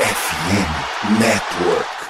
FM Network.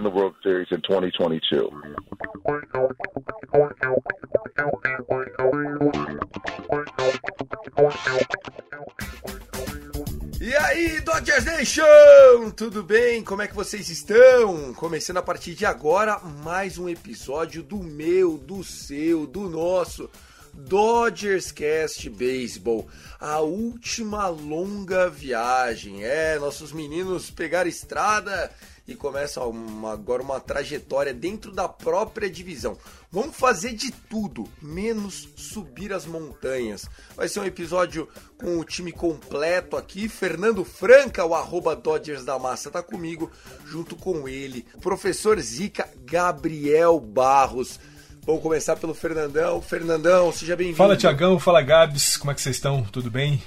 The World Series in 2022. E aí, Dodgers Nation! Tudo bem? Como é que vocês estão? Começando a partir de agora mais um episódio do meu, do seu, do nosso Dodgers Cast Baseball. A última longa viagem. É, nossos meninos pegaram estrada e começam uma- agora uma trajetória dentro da própria divisão. Vamos fazer de tudo, menos subir as montanhas. Vai ser um episódio com o time completo aqui. Fernando Franca, o arroba Dodgers da Massa, tá comigo, junto com ele, o professor Zica Gabriel Barros. Vamos começar pelo Fernandão. Fernandão, seja bem-vindo. Fala Tiagão, fala Gabs, como é que vocês estão? Tudo bem?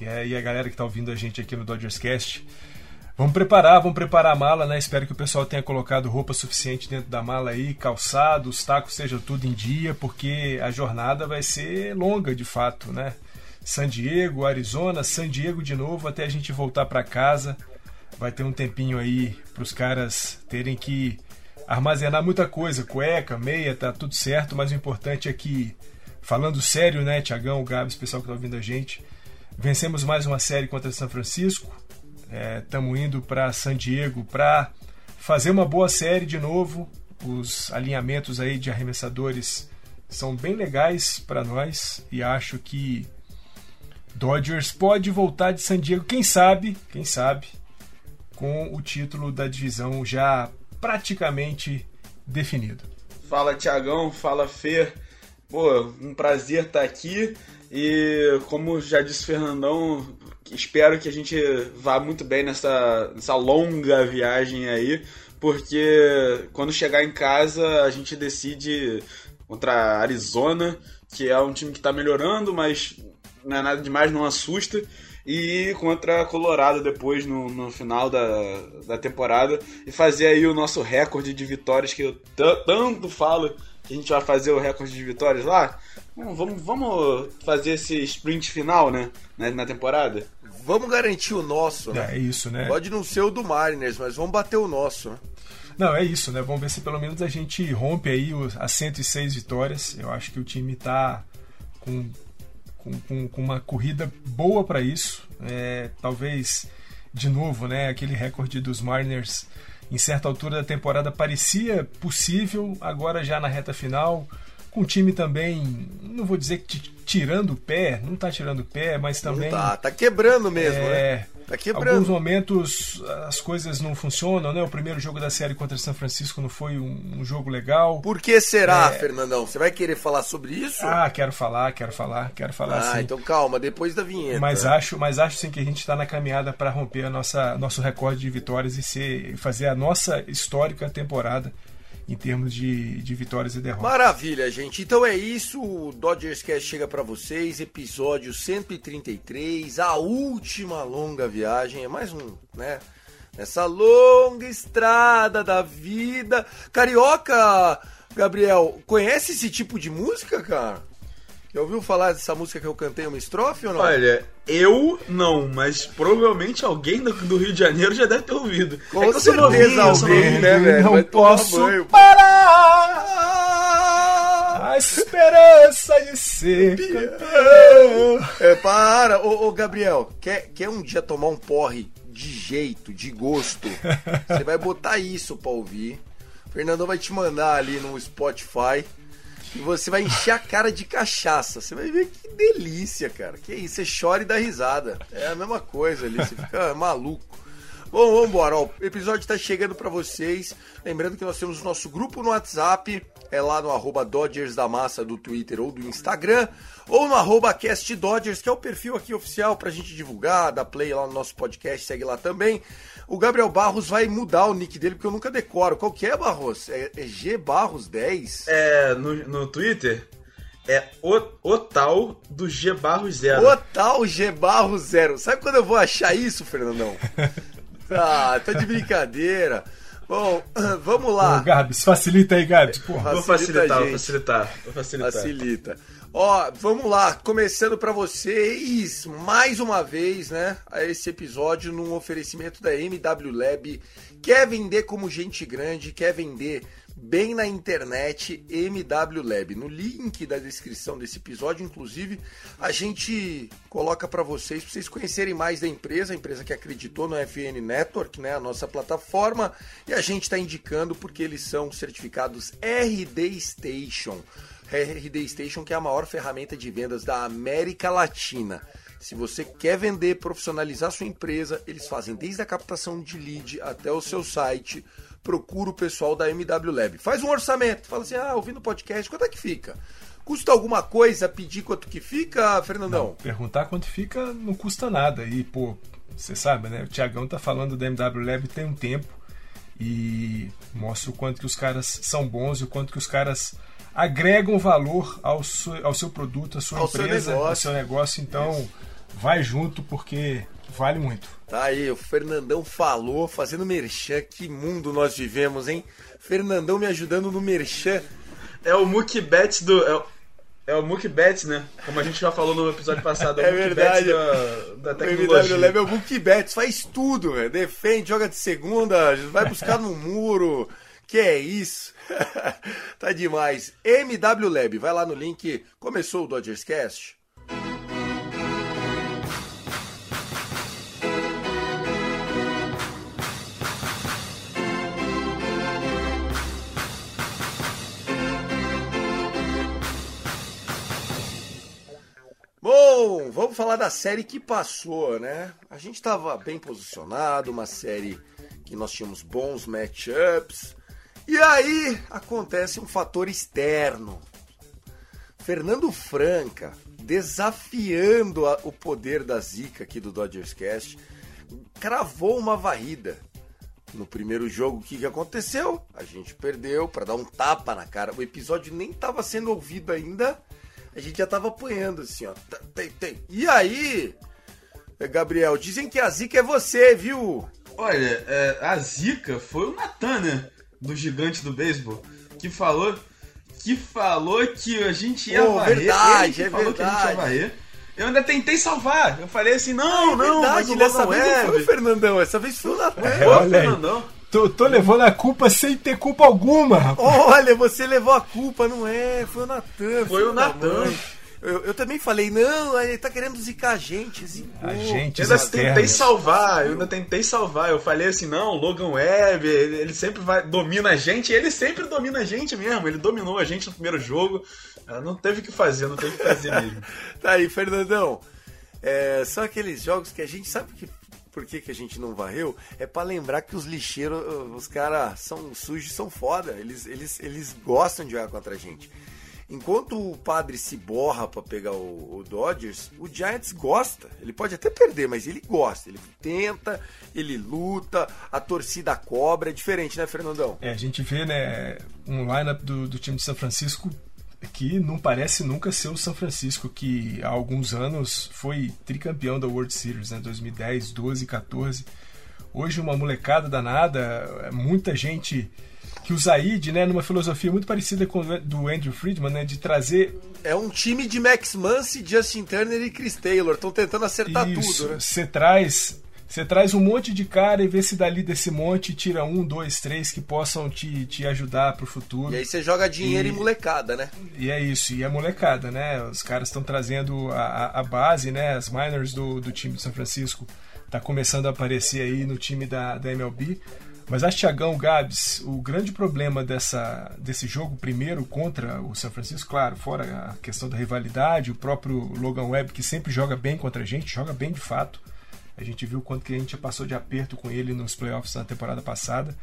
E aí a galera que tá ouvindo a gente aqui no Dodgers Cast. Vamos preparar, vamos preparar a mala, né? Espero que o pessoal tenha colocado roupa suficiente dentro da mala aí, calçado, os tacos sejam tudo em dia, porque a jornada vai ser longa de fato, né? San Diego, Arizona, San Diego de novo até a gente voltar para casa. Vai ter um tempinho aí para os caras terem que armazenar muita coisa, cueca, meia, tá tudo certo, mas o importante é que, falando sério, né, Tiagão, Gabs, pessoal que tá ouvindo a gente, vencemos mais uma série contra São Francisco, estamos indo para San Diego para fazer uma boa série de novo, os alinhamentos aí de arremessadores são bem legais para nós e acho que Dodgers pode voltar de San Diego, quem sabe, quem sabe, com o título da divisão já praticamente definido. Fala Tiagão, fala Fê. Pô, um prazer estar aqui. E como já disse o Fernandão, espero que a gente vá muito bem nessa, nessa longa viagem aí, porque quando chegar em casa a gente decide contra Arizona, que é um time que está melhorando, mas não é nada demais, não assusta. E contra Colorado depois no, no final da, da temporada. E fazer aí o nosso recorde de vitórias que eu tanto falo que a gente vai fazer o recorde de vitórias lá. Vamos, vamos fazer esse sprint final, né? Na, na temporada. Vamos garantir o nosso, né? É isso, né? Pode não ser o do Mariners, mas vamos bater o nosso, né? Não, é isso, né? Vamos ver se pelo menos a gente rompe aí as 106 vitórias. Eu acho que o time tá com, com, com- com uma corrida boa para isso. É, talvez, de novo, né? Aquele recorde dos Mariners em certa altura da temporada parecia possível, agora já na reta final. Com o time também, não vou dizer que ti- tirando o pé, não tá tirando o pé, mas também. Não tá, tá quebrando mesmo, né? É, Tá quebrando. Alguns momentos as coisas não funcionam, né? O primeiro jogo da série contra São Francisco não foi um, um jogo legal. Por que será, É. Fernandão? Você vai querer falar sobre isso? Ah, quero falar, quero falar, quero falar Ah, sim. então calma, depois da vinheta. Mas acho, mas acho sim que a gente está na caminhada para romper a nossa nosso recorde de vitórias e ser e fazer a nossa histórica temporada em termos de, de vitórias e derrotas. Maravilha, gente. Então é isso. O Dodgers Cast chega pra vocês. Episódio 133. A última longa viagem. É mais um, né? Nessa longa estrada da vida. Carioca, Gabriel, conhece esse tipo de música, cara? Já ouviu falar dessa música que eu cantei uma estrofe ou não? Olha, eu não, mas provavelmente alguém do, do Rio de Janeiro já deve ter ouvido. Com é sou novinho, certeza sou alguém, novinho. né, velho? Não Vai posso parar a esperança de ser campeão. É, para. Ô, ô, Gabriel, quer, quer um dia tomar um porre de jeito, de gosto. Você vai botar isso pra ouvir. O Fernandão vai te mandar ali no Spotify. E você vai encher a cara de cachaça. Você vai ver que delícia, cara. Que isso, você chora e dá risada. É a mesma coisa ali, você fica maluco. Bom, vamos embora. o episódio tá chegando para vocês. Lembrando que nós temos o nosso grupo no WhatsApp. É lá no arroba Dodgers da Massa do Twitter ou do Instagram. Ou no arroba Cast Dodgers, que é o perfil aqui oficial pra gente divulgar, dar play lá no nosso podcast. Segue lá também. O Gabriel Barros vai mudar o nick dele, porque eu nunca decoro. Qual que é, Barros? É, é G Barros 10? É, no, no Twitter é o, o tal do G Barros Zero. O tal G Barros Zero. Sabe quando eu vou achar isso, Fernandão? ah, tá de brincadeira. Bom, vamos lá. Ô, Gabs, facilita aí, Gabs. Porra. Vou facilitar, vou facilitar, vou facilitar. Facilita. Ó, vamos lá, começando para vocês mais uma vez, né, a esse episódio num oferecimento da MW Lab. Quer vender como gente grande, quer vender bem na internet MW Lab. No link da descrição desse episódio, inclusive, a gente coloca para vocês, para vocês conhecerem mais da empresa, a empresa que acreditou no FN Network, né, a nossa plataforma, e a gente está indicando porque eles são certificados RD Station. RD Station, que é a maior ferramenta de vendas da América Latina. Se você quer vender, profissionalizar sua empresa, eles fazem desde a captação de lead até o seu site. Procura o pessoal da MW Lab. Faz um orçamento, fala assim: ah, ouvindo o podcast, quanto é que fica? Custa alguma coisa pedir quanto que fica, Fernandão? Não, perguntar quanto fica não custa nada. E, pô, você sabe, né? O Tiagão tá falando da MW Lab tem um tempo e mostra o quanto que os caras são bons e o quanto que os caras agregam valor ao seu, ao seu produto, à sua Ao empresa, seu ao seu negócio. Então, vai junto porque vale muito. Tá aí, o Fernandão falou, fazendo merchan. Que mundo nós vivemos, hein? Fernandão me ajudando no merchan. É o Mukbet do. É o, é o Mukbet, né? Como a gente já falou no episódio passado. É o Mukbet verdade. Da, da O MW tecnologia. Lab é o Book Bets, faz tudo, velho. defende, joga de segunda, vai buscar no muro. Que é isso? tá demais. MW Lab, vai lá no link. Começou o Dodgers Cast? Vamos falar da série que passou, né? A gente estava bem posicionado, uma série que nós tínhamos bons matchups. E aí acontece um fator externo. Fernando Franca, desafiando a- o poder da zica aqui do Dodgers Cast, cravou uma varrida. No primeiro jogo, o que, que aconteceu? A gente perdeu para dar um tapa na cara. O episódio nem estava sendo ouvido ainda. A gente já tava apanhando assim, ó. Tem, tem. E aí, Gabriel, dizem que a zica é você, viu? Olha, é, a zica foi o Natan, né? Do gigante do beisebol, que falou que falou que a gente ia Pô, varrer. verdade, é falou que a gente verdade. ia varrer. Eu ainda tentei salvar. Eu falei assim, não, É não, mas verdade, o dessa Logan vez não foi o. Fernandão, essa vez foi o Natan. É, aí. Fernandão. Tô, tô levando a culpa sem ter culpa alguma, rapaz. Olha, você levou a culpa, não é? Foi o Natan. Foi o Natan. Eu, eu também falei, não, ele tá querendo zicar a gente. Zicou. A gente Eu ainda externos. tentei salvar, eu ainda tentei salvar. Eu falei assim, não, Logan Webb, ele, ele sempre vai, domina a gente, ele sempre domina a gente mesmo. Ele dominou a gente no primeiro jogo. Ah, Não teve o que fazer, não teve o que fazer mesmo. Tá aí, Fernandão. É, são aqueles jogos que a gente sabe que por que, que a gente não varreu? É pra lembrar que os lixeiros, os caras são sujos são foda. Eles, eles, eles gostam de jogar contra a gente. Enquanto o padre se borra pra pegar o, o Dodgers, o Giants gosta. Ele pode até perder, mas ele gosta. Ele tenta, ele luta, a torcida cobra. É diferente, né, Fernandão? É, a gente vê, né, um lineup do, do time de São Francisco que não parece nunca ser o São Francisco, que há alguns anos foi tricampeão da World Series, né, 2010, 12, 14. Hoje uma molecada danada, muita gente que o Zaid, né, numa filosofia muito parecida com a do Andrew Friedman, né, de trazer É um time de Max Muncy, Justin Turner e Chris Taylor. Estão tentando acertar Isso, tudo, né? Você traz, você traz um monte de cara e vê se dali desse monte tira um, dois, três que possam te, te ajudar pro futuro. E aí você joga dinheiro E- e molecada, né? E é isso, e a molecada, né? Os caras estão trazendo a, a- a base, né? As minors do, do time de São Francisco tá começando a aparecer aí no time da, da MLB. Mas acho, Thiagão, Gabs, o grande problema dessa, desse jogo primeiro contra o São Francisco, claro, fora a questão da rivalidade, o próprio Logan Webb, que sempre joga bem contra a gente, joga bem de fato. A gente viu quanto que a gente passou de aperto com ele nos playoffs na temporada passada.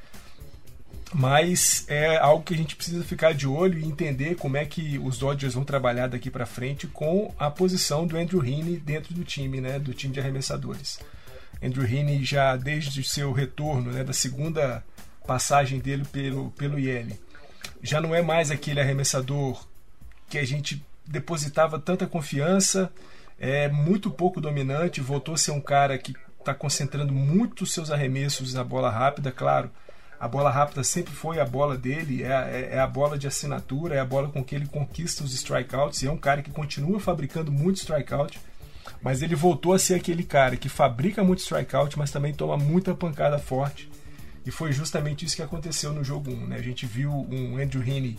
Mas é algo que a gente precisa ficar de olho e entender como é que os Dodgers vão trabalhar daqui para frente com a posição do Andrew Heaney dentro do time, né, do time de arremessadores. Andrew Heaney já desde o seu retorno, né, da segunda passagem dele pelo pelo IL, já não é mais aquele arremessador que a gente depositava tanta confiança, é muito pouco dominante, voltou a ser um cara que está concentrando muito seus arremessos na bola rápida, claro. A bola rápida sempre foi a bola dele, é, é, é, a bola de assinatura, é a bola com que ele conquista os strikeouts. E é um cara que continua fabricando muito strikeout mas ele voltou a ser aquele cara que fabrica muito strikeout, mas também toma muita pancada forte. E foi justamente isso que aconteceu no jogo 1. Né? A gente viu um Andrew Heaney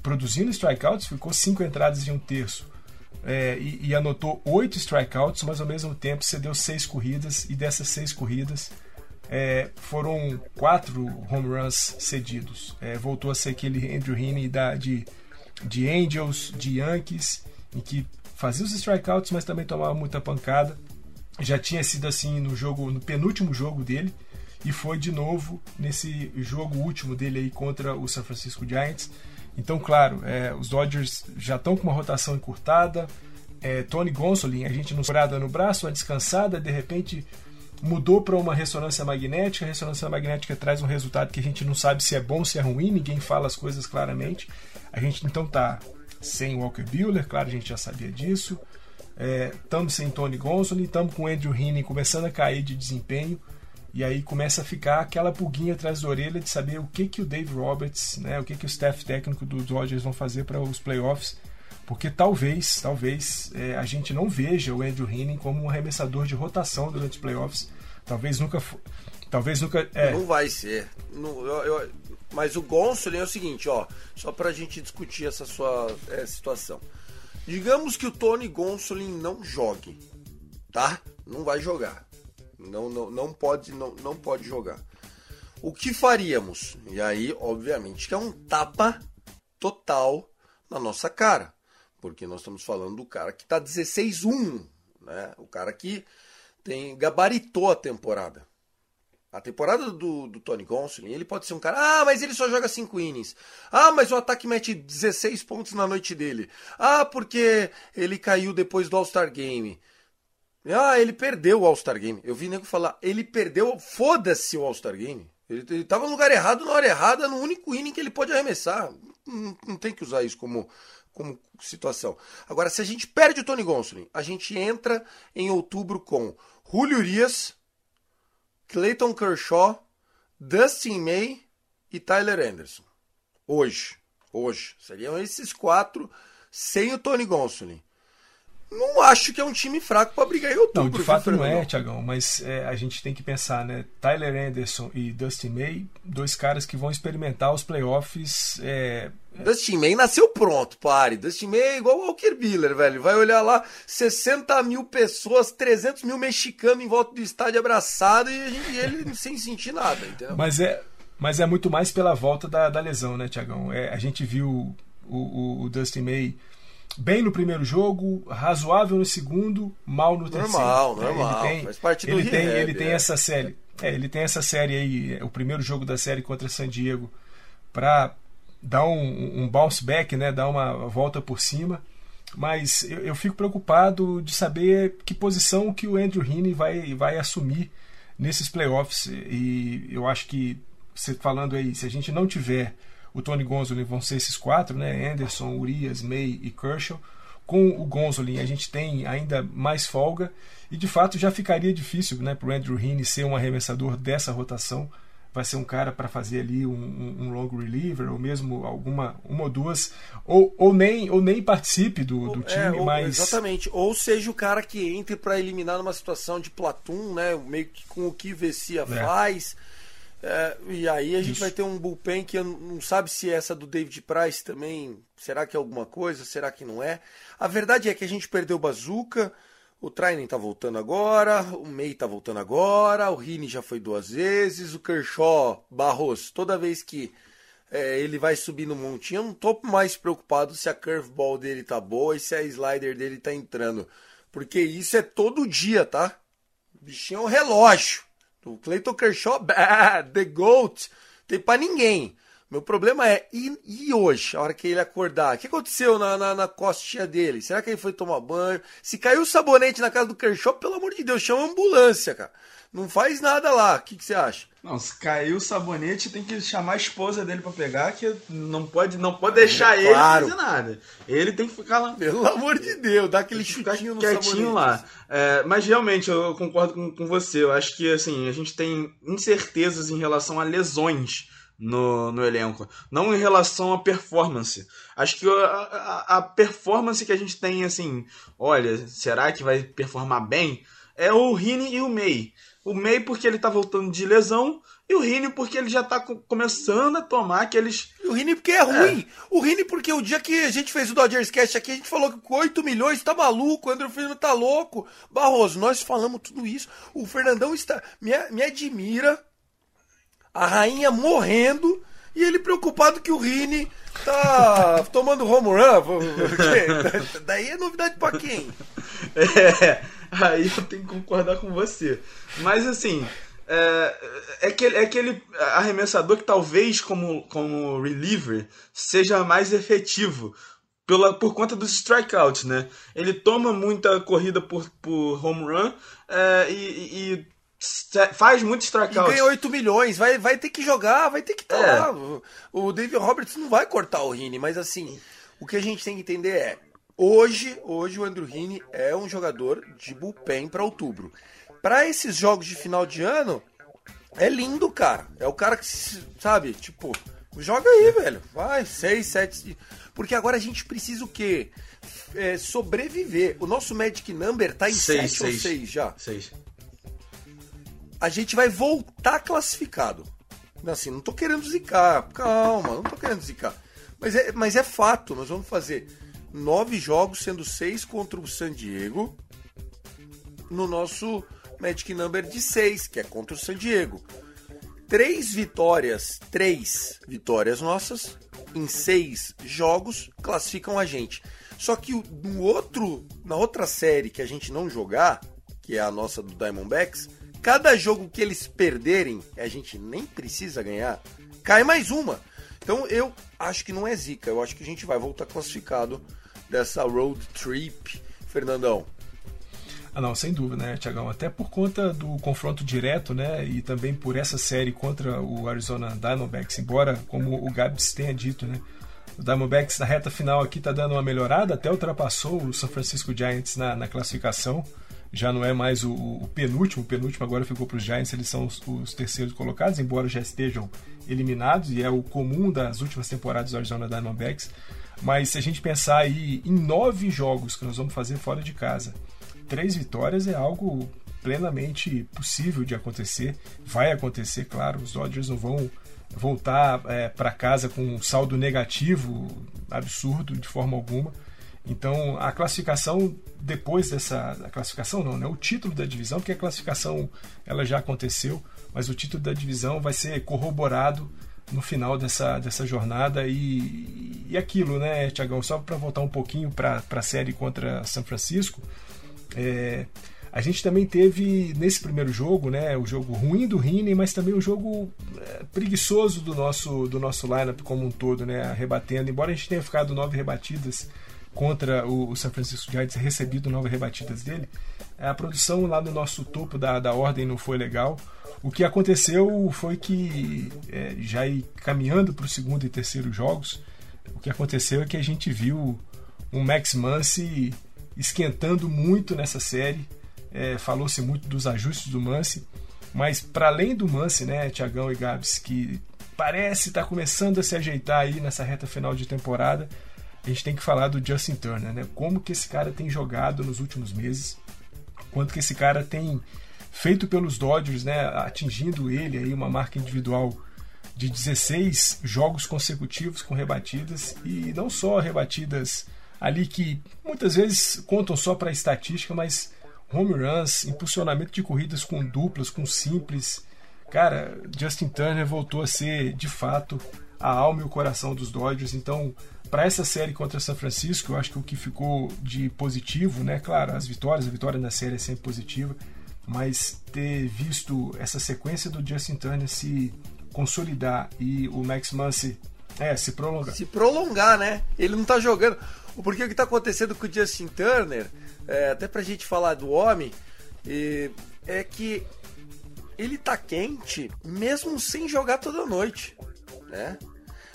produzindo strikeouts, ficou cinco entradas de um terço é, e, e, anotou oito strikeouts, mas ao mesmo tempo cedeu seis corridas e dessas seis corridas é, foram quatro home runs cedidos. É, voltou a ser aquele Andrew Heaney da, de, de Angels, de Yankees, em que fazia os strikeouts, mas também tomava muita pancada. Já tinha sido assim no jogo, no penúltimo jogo dele, e foi de novo nesse jogo último dele aí contra o San Francisco Giants. Então, claro, é, os Dodgers já estão com uma rotação encurtada. É, Tony Gonsolin, a gente não sobrada no braço, uma descansada, de repente mudou para uma ressonância magnética. A ressonância magnética traz um resultado que a gente não sabe se é bom, se é ruim, ninguém fala as coisas claramente. A gente então tá sem Walker Buehler, claro, a gente já sabia disso. Estamos é, sem Tony Gonsolin, estamos com Andrew Heaney começando a cair de desempenho. E aí começa a ficar aquela pulguinha atrás da orelha de saber o que, que o Dave Roberts, né, o que, que o staff técnico dos Dodgers vão fazer para os playoffs. Porque talvez, talvez é, a gente não veja o Andrew Heaney como um arremessador de rotação durante os playoffs. Talvez nunca. Talvez nunca. É. Não vai ser. Não, eu, eu, mas o Gonsolin é o seguinte, ó, só pra gente discutir essa sua é, situação. Digamos que o Tony Gonsolin não jogue, tá? Não vai jogar. Não, não, não pode não, não pode jogar. O que faríamos? E aí, obviamente, que é um tapa total na nossa cara. Porque nós estamos falando do cara que tá 16-1, né? O cara que tem gabaritou a temporada. A temporada do, do Tony Gonsolin, ele pode ser um cara, ah, mas ele só joga 5 innings. Ah, mas o ataque mete 16 pontos na noite dele. Ah, porque ele caiu depois do All-Star Game. Ah, ele perdeu o All-Star Game. Eu vi nego falar, ele perdeu, foda-se o All-Star Game. Ele, ele tava no lugar errado, na hora errada, no único inning que ele pode arremessar. Não, não tem que usar isso como, como situação. Agora, se a gente perde o Tony Gonsolin, a gente entra em outubro com Julio Urias, Clayton Kershaw, Dustin May e Tyler Anderson. Hoje. Hoje. Seriam esses quatro sem o Tony Gonsolin. Não acho que é um time fraco para brigar em outubro. Não, de fato não é, Tiagão, mas é, a gente tem que pensar, né? Tyler Anderson e Dustin May, dois caras que vão experimentar os playoffs. É... Dustin May nasceu pronto, pare. Dustin May é igual o Walker Buehler, velho. Vai olhar lá, 60 mil pessoas, 300 mil mexicanos em volta do estádio abraçado e, gente, ele sem sentir nada, entendeu? Mas é, mas é muito mais pela volta da, da lesão, né, Tiagão? É, a gente viu o, o, o Dustin May bem no primeiro jogo, razoável no segundo, mal no terceiro. Normal, normal. Ele tem, faz parte do ele tem, rehab, ele tem é. essa série. É, ele tem essa série aí, é, o primeiro jogo da série contra San Diego, para dar um, um, bounce back, né, dar uma volta por cima. Mas eu, eu, fico preocupado de saber que posição que o Andrew Heaney vai, vai assumir nesses playoffs. E eu acho que, você falando aí, se a gente não tiver o Tony Gonzolin vão ser esses quatro, né? Anderson, Urias, May e Kershaw. Com o Gonzolin a gente tem ainda mais folga e de fato já ficaria difícil né, para o Andrew Heaney ser um arremessador dessa rotação. Vai ser um cara para fazer ali um, um, um, long reliever ou mesmo alguma uma ou duas ou, ou nem ou nem participe do, do time, é, ou, mas exatamente ou seja o cara que entre para eliminar numa situação de platum, né? Meio que com o que Vessia é. faz é, e aí a gente Isso. vai ter um bullpen que não sabe se é essa do David Price também. Será que é alguma coisa? Será que não é? A verdade é que a gente perdeu o Bazooka, O Trainen tá voltando agora, o May tá voltando agora, o Rini já foi duas vezes, o Kershaw, Barros, toda vez que é, ele vai subir no montinho, eu não tô mais preocupado se a curveball dele tá boa e se a slider dele tá entrando. Porque isso é todo dia, tá? O bichinho é um relógio. O Clayton Kershaw, bah, The GOAT, tem pra ninguém. Meu problema é, e, e, hoje, a hora que ele acordar? O que aconteceu na, na, na, costinha dele? Será que ele foi tomar banho? Se caiu sabonete na casa do Kershaw, pelo amor de Deus, chama a ambulância, cara. Não faz nada lá. O que, que você acha? Não, se caiu o sabonete, tem que chamar a esposa dele para pegar, que não pode, não pode deixar é, ele claro. fazer nada. Ele tem que ficar lá. Pelo amor de Deus, dá aquele chutinho no quietinho sabonete. lá. É, mas realmente, eu concordo com, com você. Eu acho que assim, a gente tem incertezas em relação a lesões no, no elenco, não em relação à performance. Acho que a, a, a, performance que a gente tem, assim, olha, será que vai performar bem? É o Rini e o May. O May porque ele tá voltando de lesão e o Rini porque ele já tá começando a tomar aqueles. E o Rini porque é ruim. É. O Rini porque o dia que a gente fez o Dodgers Cast aqui, a gente falou que com 8 milhões tá maluco, o André Fernando tá louco. Barroso, nós falamos tudo isso. O Fernandão está me, me admira a rainha morrendo e ele preocupado que o Rini tá tomando home run. Daí é novidade para quem? É, aí eu tenho que concordar com você. Mas assim, é, é, aquele, é aquele arremessador que talvez como, como reliever seja mais efetivo. Pela, por conta dos strikeouts, né? Ele toma muita corrida por, por home run é, e, e faz muito strikeout. E ganha 8 milhões, vai, vai ter que jogar, vai ter que estar tá é. lá. O David Roberts não vai cortar o Rini, mas assim, o que a gente tem que entender é, hoje, hoje o Andrew Rini é um jogador de bullpen para outubro. Para esses jogos de final de ano, é lindo, cara. É o cara que, sabe, tipo, joga aí, velho. Vai, 6, 7. Porque agora a gente precisa o quê? É, sobreviver. O nosso Magic Number tá em 7 ou 6 já. 6 a gente vai voltar classificado. Assim, não tô querendo zicar, calma, não tô querendo zicar. Mas é, mas é fato, nós vamos fazer nove jogos, sendo seis contra o San Diego, no nosso Magic Number de seis, que é contra o San Diego. Três vitórias, três vitórias nossas em seis jogos classificam a gente. Só que no outro, na outra série que a gente não jogar, que é a nossa do Diamondbacks, cada jogo que eles perderem, a gente nem precisa ganhar, cai mais uma. Então eu acho que não é zica, eu acho que a gente vai voltar classificado dessa road trip, Fernandão. Ah, não, sem dúvida, né, Tiagão? Até por conta do confronto direto, né? E também por essa série contra o Arizona Diamondbacks, embora, como o Gabs tenha dito, né? O Diamondbacks na reta final aqui tá dando uma melhorada, até ultrapassou o San Francisco Giants na, na classificação já não é mais o, o penúltimo, o penúltimo agora ficou para os Giants, eles são os, os, terceiros colocados, embora já estejam eliminados, e é o comum das últimas temporadas do Arizona Diamondbacks. Mas se a gente pensar aí em nove jogos que nós vamos fazer fora de casa, três vitórias é algo plenamente possível de acontecer, vai acontecer, claro, os Dodgers não vão voltar é, para casa com um saldo negativo absurdo de forma alguma então a classificação depois dessa a classificação não, né? O título da divisão, porque a classificação ela já aconteceu, mas o título da divisão vai ser corroborado no final dessa, dessa jornada e, e aquilo, né, Tiagão? Só para voltar um pouquinho para a série contra São Francisco, é, a gente também teve nesse primeiro jogo, né, o jogo ruim do Rini, mas também o jogo é, preguiçoso do nosso do nosso lineup como um todo, né, rebatendo. Embora a gente tenha ficado nove rebatidas contra o, o San Francisco Giants recebido novas rebatidas dele, a produção lá no nosso topo da, da ordem não foi legal. O que aconteceu foi que, é, já caminhando para o segundo e terceiro jogos, o que aconteceu é que a gente viu um Max Muncy esquentando muito nessa série. É, Falou-se muito dos ajustes do Muncy, mas para além do Muncy, né, Tiagão e Gabs, que parece estar tá começando a se ajeitar aí nessa reta final de temporada, a gente tem que falar do Justin Turner, né? Como que esse cara tem jogado nos últimos meses, quanto que esse cara tem feito pelos Dodgers, né? Atingindo ele aí uma marca individual de 16 jogos consecutivos com rebatidas e não só rebatidas ali que muitas vezes contam só para estatística, mas home runs, impulsionamento de corridas com duplas, com simples. Cara, Justin Turner voltou a ser de fato a alma e o coração dos Dodgers. Então, para essa série contra São Francisco, eu acho que o que ficou de positivo, né? Claro, as vitórias, a vitória na série é sempre positiva, mas ter visto essa sequência do Justin Turner se consolidar e o Max Muncy é, se prolongar. Se prolongar, né? Ele não tá jogando. Porque o que tá acontecendo com o Justin Turner, é, até pra gente falar do homem, é, é que ele tá quente mesmo sem jogar toda noite, né?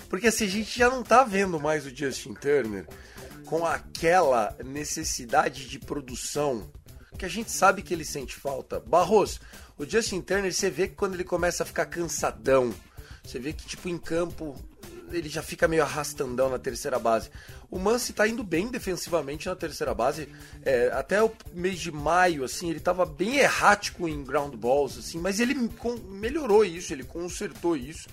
Porque assim, a gente já não tá vendo mais o Justin Turner com aquela necessidade de produção que a gente sabe que ele sente falta. Barros, o Justin Turner, você vê que quando ele começa a ficar cansadão, você vê que tipo em campo ele já fica meio arrastandão na terceira base. O Mansi tá indo bem defensivamente na terceira base. É, até o mês de maio, assim, ele tava bem errático em ground balls, assim, mas ele melhorou isso, ele consertou isso.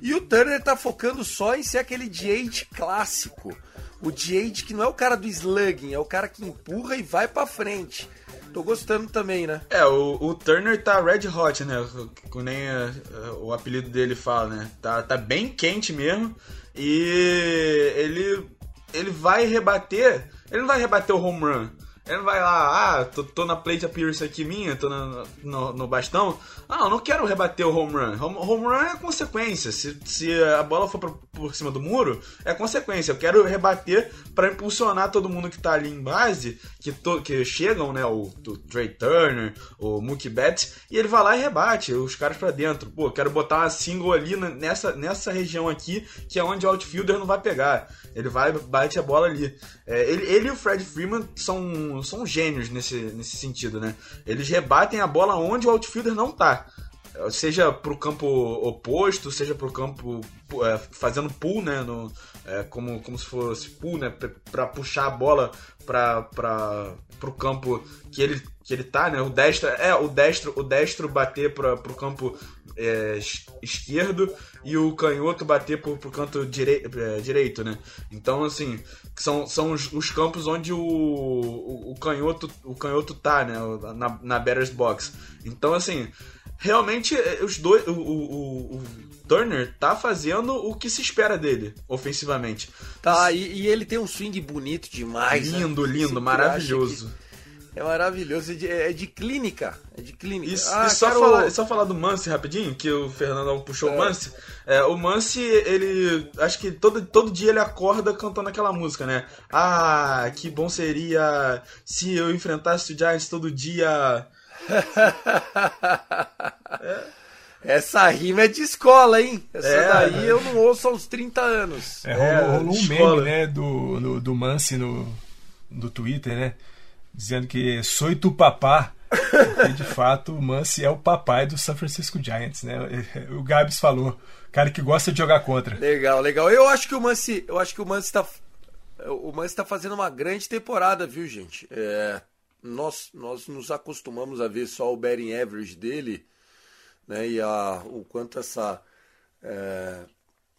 E o Turner tá focando só em ser aquele DH clássico. O DH que não é o cara do slugging, é o cara que empurra e vai para frente. Tô gostando também, né? É, o, o Turner tá red hot, né? Com nem uh, o apelido dele fala, né? Tá, tá bem quente mesmo. E ele, ele vai rebater. Ele não vai rebater o home run. Ele vai lá, ah, tô, tô na plate appearance aqui minha, tô no, no, bastão. Ah, eu não quero rebater o home run. Home, home run é consequência. Se, se a bola for por, por cima do muro, é consequência. Eu quero rebater para impulsionar todo mundo que tá ali em base, que, to, que chegam, né? O, o Trey Turner, o Mookie Betts, e ele vai lá e rebate os caras para dentro. Pô, quero botar uma single ali nessa, nessa região aqui, que é onde o outfielder não vai pegar. Ele vai bate a bola ali. É, ele, ele e o Fred Freeman são, são gênios nesse, nesse sentido, né? Eles rebatem a bola onde o outfielder não tá. Seja pro campo oposto, seja pro campo é, fazendo pull, né? No, é, como, como se fosse pull, né? Pra puxar a bola pra, pro campo que ele, que ele tá, né? O destro, é, o destro, o destro bater pra, pro campo é, esquerdo e o canhoto bater pro, pro canto direi, é, direito, né? Então, assim, são, são os, os campos onde o, o, o, canhoto, o canhoto tá, né? Na, na batter's box. Então, assim, realmente é, os dois. O, o, o, Turner tá fazendo o que se espera dele, ofensivamente. Tá, e, e ele tem um swing bonito demais. Lindo, né? lindo, maravilhoso. É maravilhoso, é de, é de, clínica. É de clínica. Isso, ah, e só, quero... falar, só falar do Mance rapidinho, que o Fernandão puxou é. o Mance. É, o Mance, ele. Acho que todo, todo dia ele acorda cantando aquela música, né? Ah, que bom seria se eu enfrentasse o Giants todo dia. É. Essa rima é de escola, hein? Essa é, daí né? eu não ouço há uns 30 anos. É, rolou, rolou um meme, né, do, do, do Mance no, no Twitter, né? dizendo que sou tu papá. E de fato o Mance é o papai do San Francisco Giants, né? O Gabs falou, cara que gosta de jogar contra. Legal, legal. Eu acho que o Mance, eu acho que o Mance está o Mance está fazendo uma grande temporada, viu, gente? É, nós, nós nos acostumamos a ver só o betting average dele, né? E a, o quanto essa é,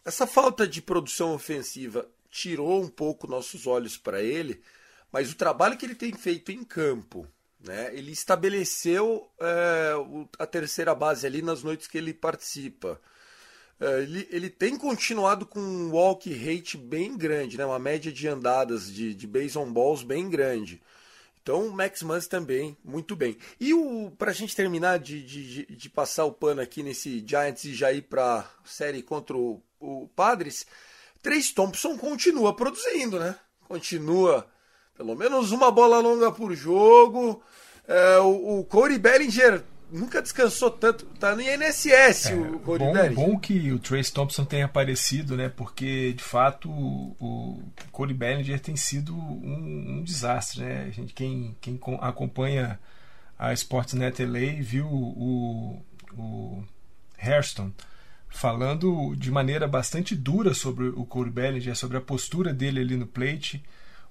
essa falta de produção ofensiva tirou um pouco nossos olhos para ele. Mas o trabalho que ele tem feito em campo, né, ele estabeleceu é, a terceira base ali nas noites que ele participa. É, ele, ele tem continuado com um walk rate bem grande, né, uma média de andadas de, de base on balls bem grande. Então o Max Muncy também, muito bem. E o para a gente terminar de, de, de, passar o pano aqui nesse Giants e já ir para série contra o, o Padres, Trace Thompson continua produzindo, né? Continua pelo menos uma bola longa por jogo. É, o, o Corey Bellinger nunca descansou tanto. Tá no INSS é, o Corey bom. Bom que o Trace Thompson tenha aparecido, né? Porque de fato o, o Corey Bellinger tem sido um, um, desastre, né? A gente, quem, quem acompanha a Sportsnet LA viu o, o Hairston falando de maneira bastante dura sobre o Corey Bellinger, sobre a postura dele ali no plate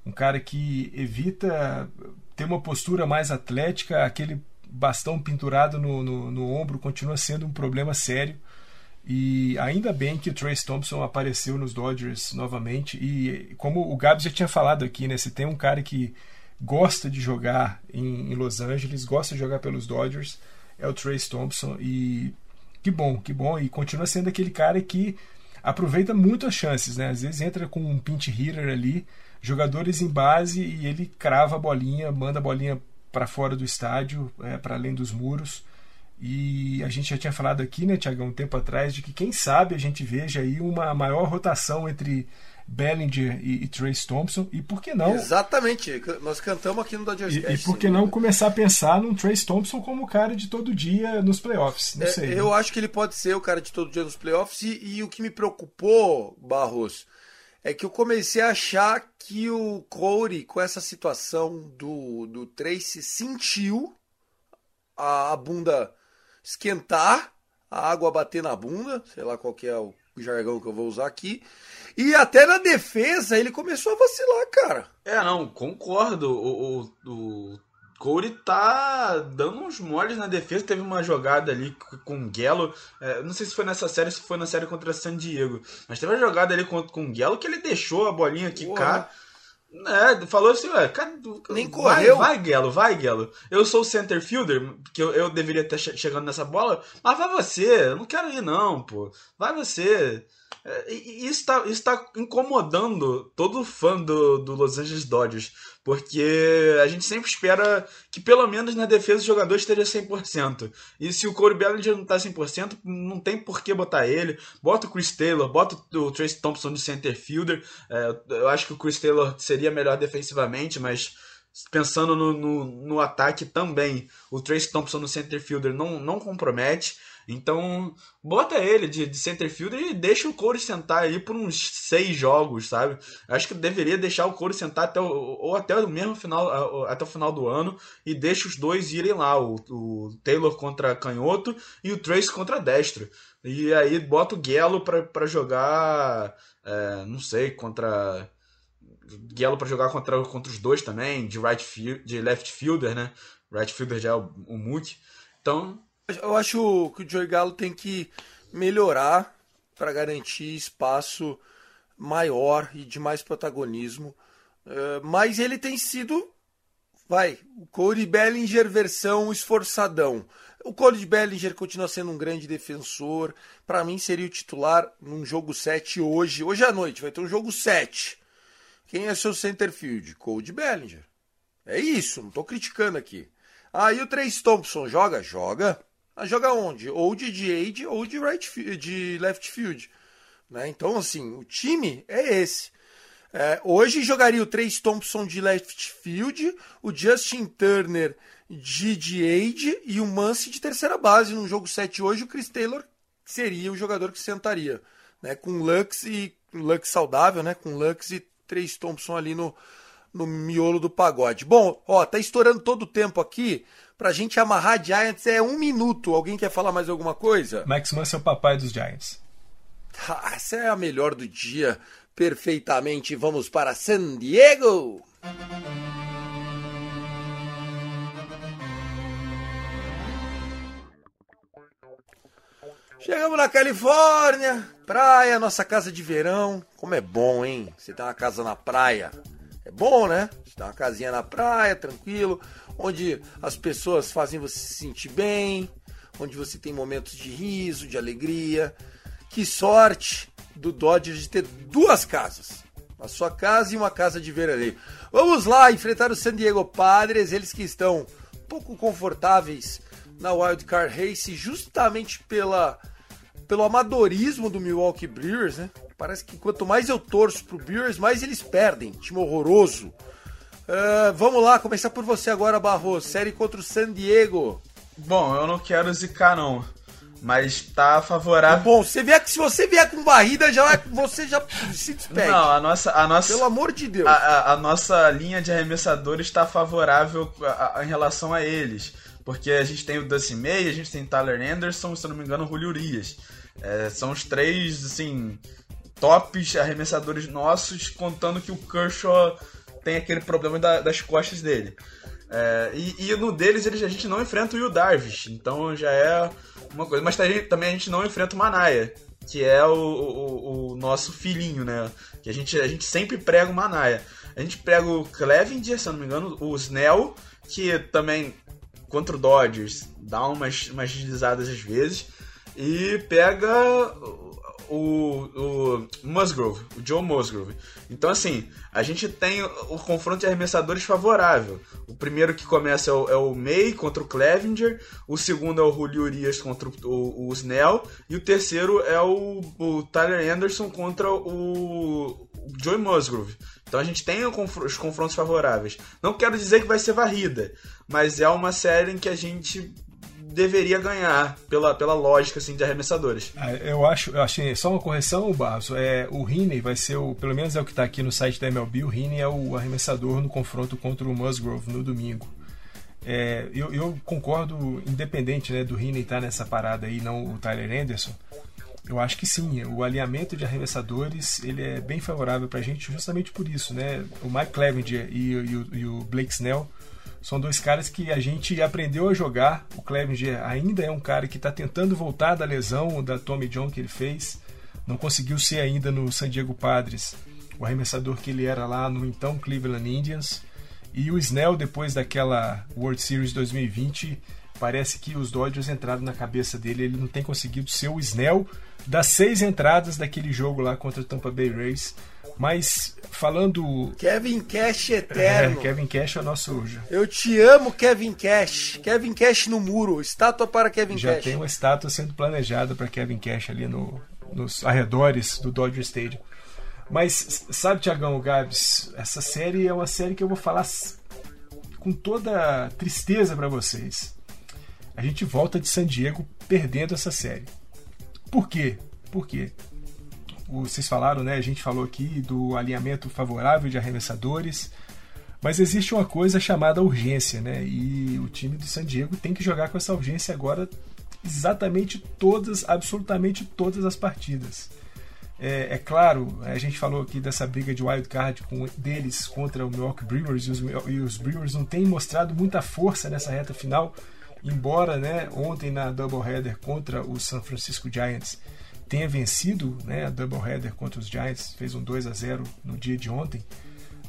um cara que evita ter uma postura mais atlética, aquele bastão pinturado no, no, no, ombro continua sendo um problema sério. E ainda bem que o Trace Thompson apareceu nos Dodgers novamente. E como o Gabs já tinha falado aqui, né? Se tem um cara que gosta de jogar em, em Los Angeles, gosta de jogar pelos Dodgers, é o Trace Thompson. E que bom, que bom. E continua sendo aquele cara que aproveita muito as chances, né? Às vezes entra com um pinch hitter ali, jogadores em base e ele crava a bolinha, manda a bolinha para fora do estádio, é, para além dos muros. E a gente já tinha falado aqui, né, Tiagão, um tempo atrás, de que quem sabe a gente veja aí uma maior rotação entre Bellinger e, e Trace Thompson. E por que não? Exatamente, nós cantamos aqui no Dodgers E, e por que não começar a pensar num Trace Thompson como cara de todo dia nos playoffs? Não É, sei. eu né? acho que ele pode ser o cara de todo dia nos playoffs. E, e o que me preocupou, Barros, é que eu comecei a achar que o Corey, com essa situação do, do Trace, sentiu a, a bunda esquentar, a água bater na bunda, sei lá qual que é o jargão que eu vou usar aqui. E até na defesa ele começou a vacilar, cara. É, não, concordo. O, o, o Corey tá dando uns moles na defesa. Teve uma jogada ali com o Gelo. é, não sei se foi nessa série, se foi na série contra San Diego. Mas teve uma jogada ali com, com o Gelo que ele deixou a bolinha quicar. É, falou assim, ué, Nem vai, correu. Vai, Gelo, vai, Gelo. Eu sou o center fielder, que eu, eu deveria estar che- chegando nessa bola, mas vai você, eu não quero ir não, pô. Vai você. É, isso tá, isso tá incomodando todo fã do, do Los Angeles Dodgers, porque a gente sempre espera que pelo menos na defesa o jogador esteja 100%. E se o Corey Bellinger não tá 100%, não tem por que botar ele. Bota o Chris Taylor, bota o Trace Thompson de center fielder. É, eu acho que o Chris Taylor seria melhor defensivamente, mas pensando no, no, no ataque também, o Trace Thompson no center fielder não, não compromete. Então, bota ele de, de center fielder e deixa o Corey sentar aí por uns seis jogos, sabe? Acho que deveria deixar o Corey sentar até o, ou até o mesmo final, até o final do ano e deixa os dois irem lá, o, o Taylor contra canhoto e o Trace contra destro. E aí bota o Gelo pra jogar, é, não sei, contra Gelo pra jogar contra, contra os dois também, de right field, de left fielder, né? Right fielder já é o, o Mook. Então, Eu acho que o Joey Galo tem que melhorar para garantir espaço maior e de mais protagonismo. Eh, mas ele tem sido, vai, o Cody Bellinger versão esforçadão. O Cody Bellinger continua sendo um grande defensor. Para mim seria o titular num jogo 7 hoje. Hoje à noite vai ter um jogo 7. Quem é seu center field? Cody Bellinger. É isso, não tô criticando aqui. Aí o Trace Thompson joga? Joga. Mas joga onde? Ou de DH ou de, right de left field. Né? Então, assim, o time é esse. É, hoje jogaria o Trace Thompson de left field, o Justin Turner de DH e o Muncy de terceira base. No jogo 7 hoje, o Chris Taylor seria o jogador que sentaria. Né? Com Lux e Lux saudável, né? com Lux e Trace Thompson ali no, no miolo do pagode. Bom, ó, tá estourando todo o tempo aqui. Pra gente amarrar Giants é um minuto. Alguém quer falar mais alguma coisa? Max Muncy é o papai dos Giants. Ah, essa é a melhor do dia. Perfeitamente. Vamos para San Diego. Chegamos na Califórnia, praia, nossa casa de verão. Como é bom, hein? Você tem uma casa na praia. É bom, né? Você tem uma casinha na praia, tranquilo, onde as pessoas fazem você se sentir bem, onde você tem momentos de riso, de alegria. Que sorte do Dodgers de ter duas casas. A sua casa e uma casa de veraneio. Vamos lá enfrentar o San Diego Padres, eles que estão pouco confortáveis na Wild Card Race, justamente pela, pelo amadorismo do Milwaukee Brewers, né? Parece que quanto mais eu torço pro Brewers, mais eles perdem. Time horroroso. Ah, vamos lá, começar por você agora, Barros. Série contra o San Diego. bom, eu não quero zicar não, mas tá favorável. Bom, você vier, que- se você vier com barrida, já, você já se despede. Não, a nossa, a nossa, Pelo amor de Deus. a, a- a nossa linha de arremessadores está favorável a- em relação a eles. Porque a gente tem o Dusty May, a gente tem Tyler Anderson, se eu não me engano, o Julio Urias. É, são os três, assim, tops arremessadores nossos, contando que o Kershaw tem aquele problema da- das costas dele. É, e, e no deles eles, a gente não enfrenta o Will Darvish, então já é uma coisa. Mas também a gente não enfrenta o Manaia, que é o, o- o nosso filhinho, né? Que a gente, a gente sempre prega o Manaia. A gente pega o Clevenger, se eu não me engano, o Snell, que também contra o Dodgers dá umas, umas deslizadas às vezes. E pega o, o Musgrove, o Joe Musgrove. Então, assim, a gente tem o confronto de arremessadores favorável. O primeiro que começa é o, é o May contra o Clevenger, o segundo é o Julio Urias contra o, o Snell, e o terceiro é o, o Tyler Anderson contra o, o Joe Musgrove. Então a gente tem os confrontos favoráveis. Não quero dizer que vai ser varrida, mas é uma série em que a gente deveria ganhar pela, pela lógica assim de arremessadores. Ah, eu acho, eu achei só uma correção, Barros. É, o Riney vai ser o, pelo menos é o que está aqui no site da MLB, o Riney é o arremessador no confronto contra o Musgrove no domingo. É, eu, eu, concordo, independente né, do Riney estar tá nessa parada aí, não o Tyler Anderson. Eu acho que sim, o alinhamento de arremessadores ele é bem favorável para a gente justamente por isso, né? O Mike Clevenger e, e, e o Blake Snell são dois caras que a gente aprendeu a jogar. O Clevenger ainda é um cara que está tentando voltar da lesão da Tommy John que ele fez. Não conseguiu ser ainda no San Diego Padres o arremessador que ele era lá no então Cleveland Indians. E o Snell, depois daquela World Series 2020, parece que os Dodgers entraram na cabeça dele. Ele não tem conseguido ser o Snell das seis entradas daquele jogo lá contra o Tampa Bay Rays. Mas falando. Kevin Cash eterno. É, Kevin Cash é o nosso. Eu te amo, Kevin Cash. Kevin Cash no muro. Estátua para Kevin Já Cash. Já tem uma estátua sendo planejada para Kevin Cash ali no, nos arredores do Dodger Stadium. Mas sabe, Tiagão Gabs, essa série é uma série que eu vou falar com toda tristeza para vocês. A gente volta de San Diego perdendo essa série. Por quê? Por quê? Vocês falaram, né? A gente falou aqui do alinhamento favorável de arremessadores. Mas existe uma coisa chamada urgência, né? E o time de San Diego tem que jogar com essa urgência agora exatamente todas, absolutamente todas as partidas. É, é, claro, a gente falou aqui dessa briga de wild card com, deles contra o Milwaukee Brewers e os, e os Brewers não têm mostrado muita força nessa reta final, embora né, ontem na doubleheader contra o San Francisco Giants tenha vencido né, a doubleheader contra os Giants, fez um 2 a 0 no dia de ontem,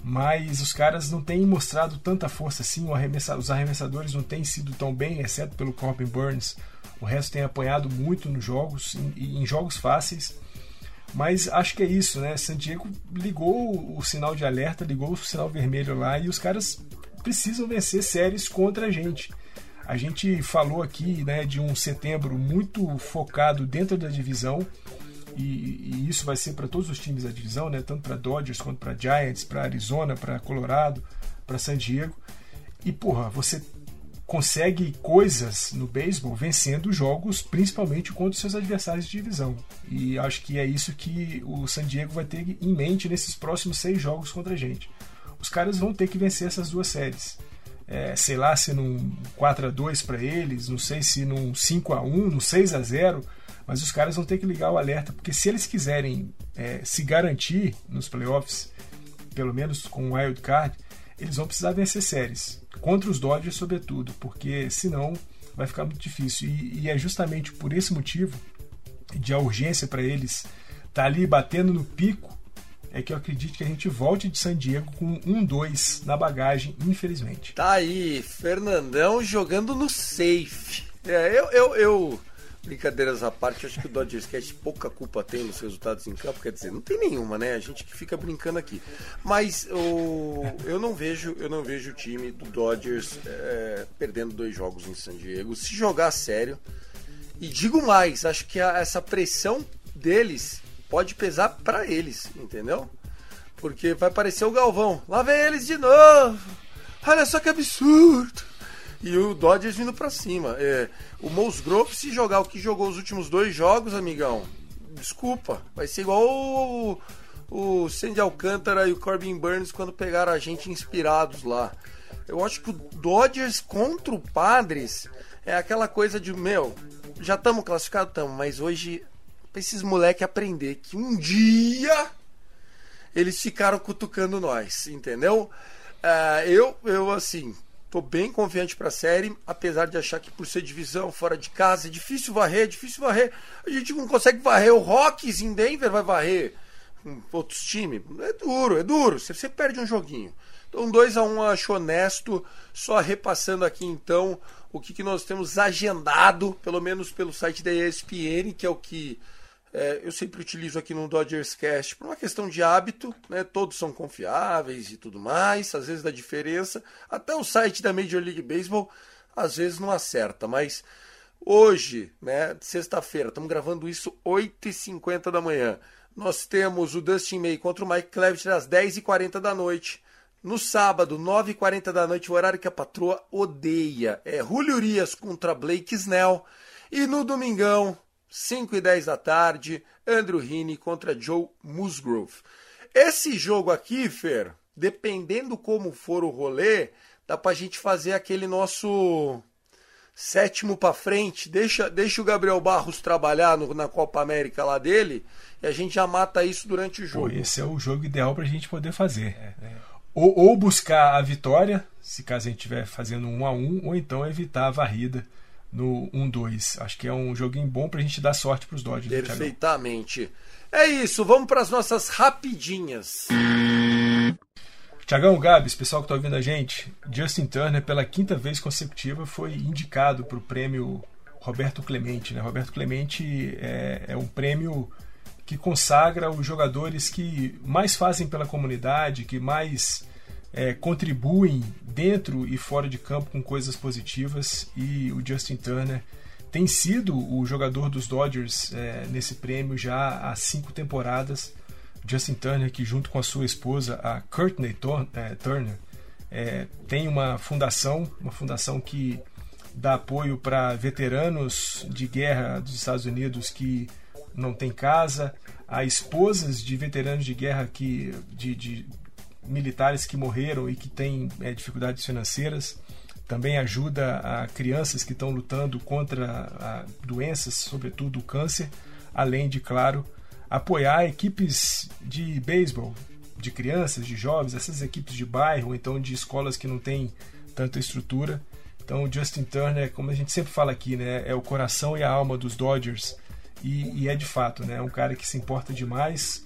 mas os caras não têm mostrado tanta força assim, arremessa, os arremessadores não têm sido tão bem, exceto pelo Corbin Burns, o resto tem apanhado muito nos jogos, em, em jogos fáceis, mas acho que é isso, né? San Diego ligou o sinal de alerta, ligou o sinal vermelho lá e os caras precisam vencer séries contra a gente. A gente falou aqui né, de um setembro muito focado dentro da divisão. E, e isso vai ser para todos os times da divisão, né? tanto para Dodgers quanto para Giants, para Arizona, para Colorado, para San Diego. E porra, você consegue coisas no beisebol vencendo jogos, principalmente contra seus adversários de divisão. E acho que é isso que o San Diego vai ter em mente nesses próximos seis jogos contra a gente. Os caras vão ter que vencer essas duas séries é, sei lá se num 4 a 2 para eles, não sei se num 5 a 1 no 6 a 0 mas os caras vão ter que ligar o alerta, porque se eles quiserem é, se garantir nos playoffs, pelo menos com o wild card, eles vão precisar vencer séries, contra os Dodgers sobretudo, porque senão vai ficar muito difícil. E, e é justamente por esse motivo de a urgência para eles estar tá ali batendo no pico é que eu acredito que a gente volte de San Diego com um 2 na bagagem, infelizmente. Tá aí, Fernandão jogando no safe. É, eu, eu, eu brincadeiras à parte, acho que o Dodgers Cast pouca culpa tem nos resultados em campo, quer dizer, não tem nenhuma, né? A gente que fica brincando aqui. Mas o, eu não vejo, eu não vejo o time do Dodgers é, perdendo dois jogos em San Diego. Se jogar sério, e digo mais, acho que a, essa pressão deles pode pesar para eles, entendeu? Porque vai parecer o Galvão. Lá vem eles de novo. Olha só que absurdo. E o Dodgers vindo para cima. É, o Musgrove, se jogar o que jogou os últimos dois jogos, amigão, desculpa. Vai ser igual o, o Sandy Alcântara e o Corbin Burns quando pegaram a gente inspirados lá. Eu acho que o Dodgers contra o Padres é aquela coisa de, meu, já estamos classificados, estamos, mas hoje pra esses moleque aprender que um dia eles ficaram cutucando nós, entendeu? Uh, eu, eu, assim, tô bem confiante pra série, apesar de achar que por ser divisão fora de casa é difícil varrer, é difícil varrer. A gente não consegue varrer o Rockies em Denver, vai varrer. outros times, é duro, é duro. Você, você perde um joguinho. Então 2 a 1 um, acho honesto. Só repassando aqui então o que, que nós temos agendado, pelo menos pelo site da ESPN, que é o que é, eu sempre utilizo aqui no Dodgers Cast por uma questão de hábito, né? Todos são confiáveis e tudo mais, às vezes dá diferença. Até o site da Major League Baseball às vezes não acerta, mas hoje, né, sexta-feira, estamos gravando isso 8h50 da manhã. Nós temos o Dustin May contra o Mike Clevitt às 10h40 da noite. No sábado, 9h40 da noite, o horário que a patroa odeia. É Julio Urias contra Blake Snell. E no domingão, 5 e 10 da tarde, Andrew Heaney contra Joe Musgrove. Esse jogo aqui, Fer, dependendo como for o rolê, dá pra gente fazer aquele nosso sétimo para frente. Deixa, deixa o Gabriel Barros trabalhar no, na Copa América lá dele e a gente já mata isso durante o jogo. Pô, esse é o jogo ideal pra gente poder fazer. É, é. Ou, ou, buscar a vitória, se caso a gente estiver fazendo um a um, ou então evitar a varrida no 1-2. Acho que é um joguinho bom pra gente dar sorte pros Dodgers. Né, Perfeitamente. É isso, vamos para as nossas rapidinhas. Tiagão Gabs, pessoal que está ouvindo a gente, Justin Turner, pela quinta vez consecutiva, foi indicado para o prêmio Roberto Clemente. Né? Roberto Clemente é, é, um prêmio que consagra os jogadores que mais fazem pela comunidade, que mais é, contribuem dentro e fora de campo com coisas positivas. E o Justin Turner tem sido o jogador dos Dodgers é, nesse prêmio já há cinco temporadas. Justin Turner, que junto com a sua esposa, a Courtney é, Turner, é, tem uma fundação, uma fundação que dá apoio para veteranos de guerra dos Estados Unidos que não têm casa, a esposas de veteranos de guerra que de, de militares que morreram e que têm é, dificuldades financeiras. Também ajuda a crianças que estão lutando contra doenças, sobretudo o câncer, além de, claro, apoiar equipes de beisebol, de crianças, de jovens, essas equipes de bairro, então de escolas que não têm tanta estrutura. Então, o Justin Turner, como a gente sempre fala aqui, né, é o coração e a alma dos Dodgers. E, e é de fato, né, um cara que se importa demais